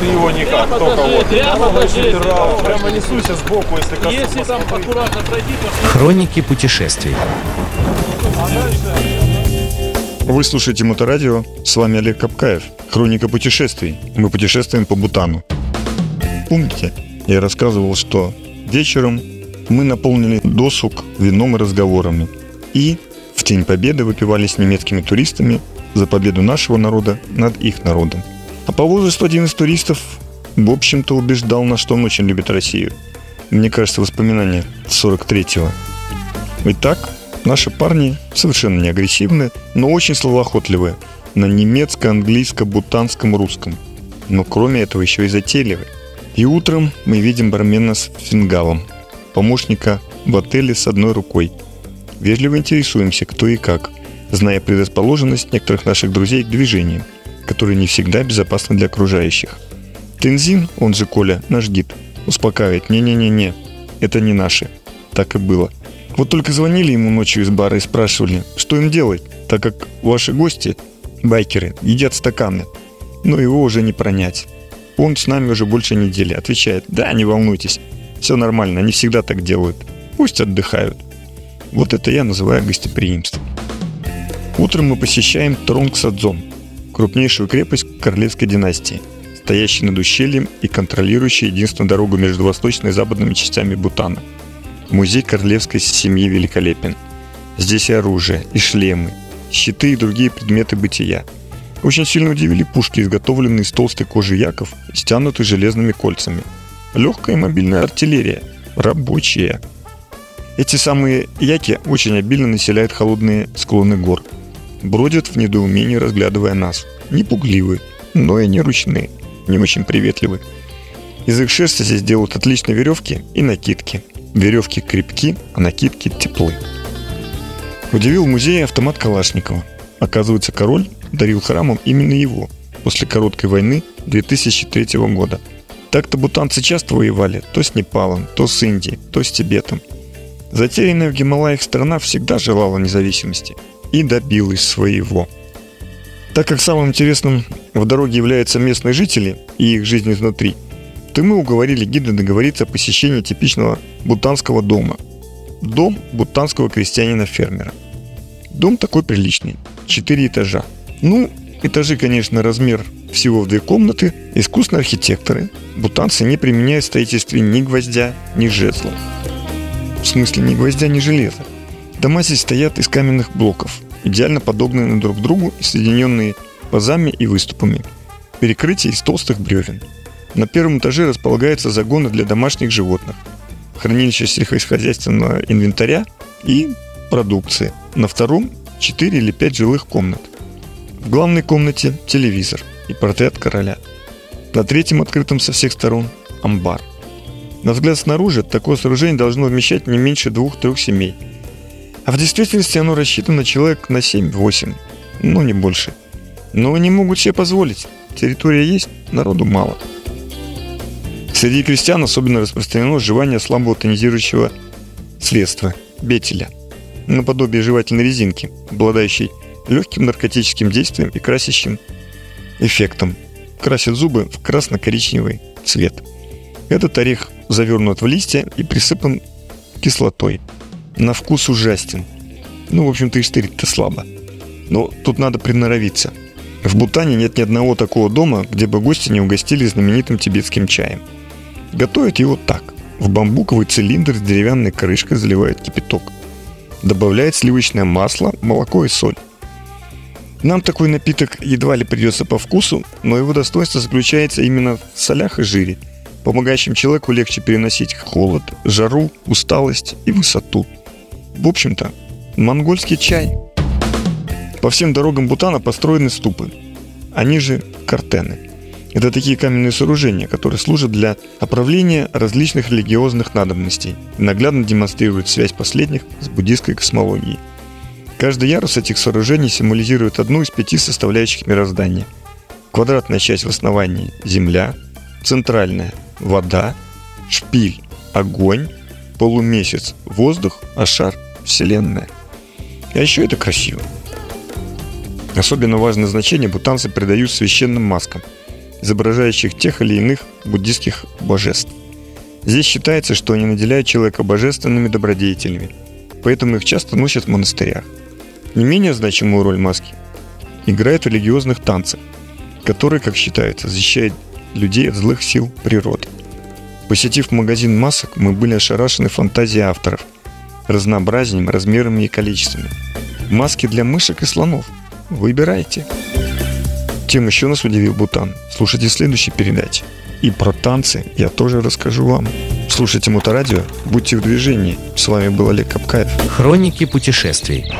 Ты его никак, только вот. прямо покажи. Прямо, прямо несуйся сбоку, если коснусь. Если там аккуратно пройти, то Хроники путешествий. Вы слушаете Моторадио, с вами Олег Капкаев, Хроника путешествий. Мы путешествуем по Бутану. Помните, я рассказывал, что вечером мы наполнили досуг вином и разговорами. И в День Победы выпивали с немецкими туристами за победу нашего народа над их народом. А по возрасту один из туристов, в общем-то, убеждал нас, что он очень любит Россию. Мне кажется, воспоминания 43-го. Итак, наши парни совершенно не агрессивные, но очень словоохотливые на немецко-английско-бутанском русском. Но кроме этого еще и затейливые. И утром мы видим бармена с фингалом, помощника в отеле с одной рукой. Вежливо интересуемся, кто и как, зная предрасположенность некоторых наших друзей к движениям, которые не всегда безопасны для окружающих. Тензин, он же Коля, наш гид, успокаивает «не-не-не-не, это не наши». Так и было. Вот только звонили ему ночью из бара и спрашивали, что им делать, так как ваши гости, байкеры, едят стаканы. Но его уже не пронять. Он с нами уже больше недели. Отвечает, да, не волнуйтесь, все нормально, они всегда так делают. Пусть отдыхают. Вот это я называю гостеприимством. Утром мы посещаем Тронгсадзон, крупнейшую крепость королевской династии, стоящую над ущельем и контролирующую единственную дорогу между восточной и западными частями Бутана. Музей королевской семьи великолепен. Здесь и оружие, и шлемы, щиты и другие предметы бытия. Очень сильно удивили пушки, изготовленные из толстой кожи яков, стянутые железными кольцами. Легкая и мобильная артиллерия. Рабочая. Эти самые яки очень обильно населяют холодные склоны гор. Бродят в недоумении, разглядывая нас. Не пугливы, но и не ручные, не очень приветливы. Из их шерсти здесь делают отличные веревки и накидки. Веревки крепки, а накидки теплы. Удивил музей автомат Калашникова. Оказывается, король дарил храмам именно его после короткой войны 2003 года. Так-то бутанцы часто воевали то с Непалом, то с Индией, то с Тибетом. Затерянная в Гималаях страна всегда желала независимости и добилась своего. Так как самым интересным в дороге являются местные жители и их жизнь изнутри, то мы уговорили гида договориться о посещении типичного бутанского дома. Дом бутанского крестьянина-фермера. Дом такой приличный, 4 этажа. Ну, этажи, конечно, размер всего в две комнаты, искусные архитекторы. Бутанцы не применяют в строительстве ни гвоздя, ни жезла. В смысле, ни гвоздя, ни железа. Дома здесь стоят из каменных блоков, идеально подогнанные друг другу и соединенные пазами и выступами. Перекрытие из толстых бревен. На первом этаже располагаются загоны для домашних животных, хранилище сельскохозяйственного инвентаря и продукции. На втором 4 или 5 жилых комнат. В главной комнате телевизор и портрет короля. На третьем открытом со всех сторон амбар. На взгляд снаружи такое сооружение должно вмещать не меньше двух-трех семей. А в действительности оно рассчитано человек на 7-8, ну не больше. Но они могут себе позволить. Территория есть, народу мало. Среди крестьян особенно распространено жевание слабого тонизирующего средства – бетеля, наподобие жевательной резинки, обладающей легким наркотическим действием и красящим эффектом. Красит зубы в красно-коричневый цвет. Этот орех завернут в листья и присыпан кислотой. На вкус ужастен. Ну, в общем-то, и штырить-то слабо. Но тут надо приноровиться. В Бутане нет ни одного такого дома, где бы гости не угостили знаменитым тибетским чаем. Готовят его так. В бамбуковый цилиндр с деревянной крышкой заливают кипяток. Добавляют сливочное масло, молоко и соль. Нам такой напиток едва ли придется по вкусу, но его достоинство заключается именно в солях и жире, помогающим человеку легче переносить холод, жару, усталость и высоту. В общем-то, монгольский чай. По всем дорогам Бутана построены ступы, они же картены. Это такие каменные сооружения, которые служат для оправления различных религиозных надобностей и наглядно демонстрируют связь последних с буддийской космологией. Каждый ярус этих сооружений символизирует одну из пяти составляющих мироздания. Квадратная часть в основании – Земля, центральная – вода, шпиль – огонь, полумесяц – воздух, а шар – Вселенная. А еще это красиво. Особенно важное значение бутанцы придают священным маскам. изображающих тех или иных буддийских божеств. Здесь считается, что они наделяют человека божественными добродетелями, поэтому их часто носят в монастырях. Не менее значимую роль маски играют в религиозных танцах, которые, как считается, защищают людей от злых сил природы. Посетив магазин масок, мы были ошарашены фантазией авторов, разнообразием, размерами и количествами. Маски для мышек и слонов. Выбирайте. Тем еще нас удивил Бутан. Слушайте следующей передаче. И про танцы я тоже расскажу вам. Слушайте Моторадио, будьте в движении. С вами был Олег Капкаев. Хроники путешествий.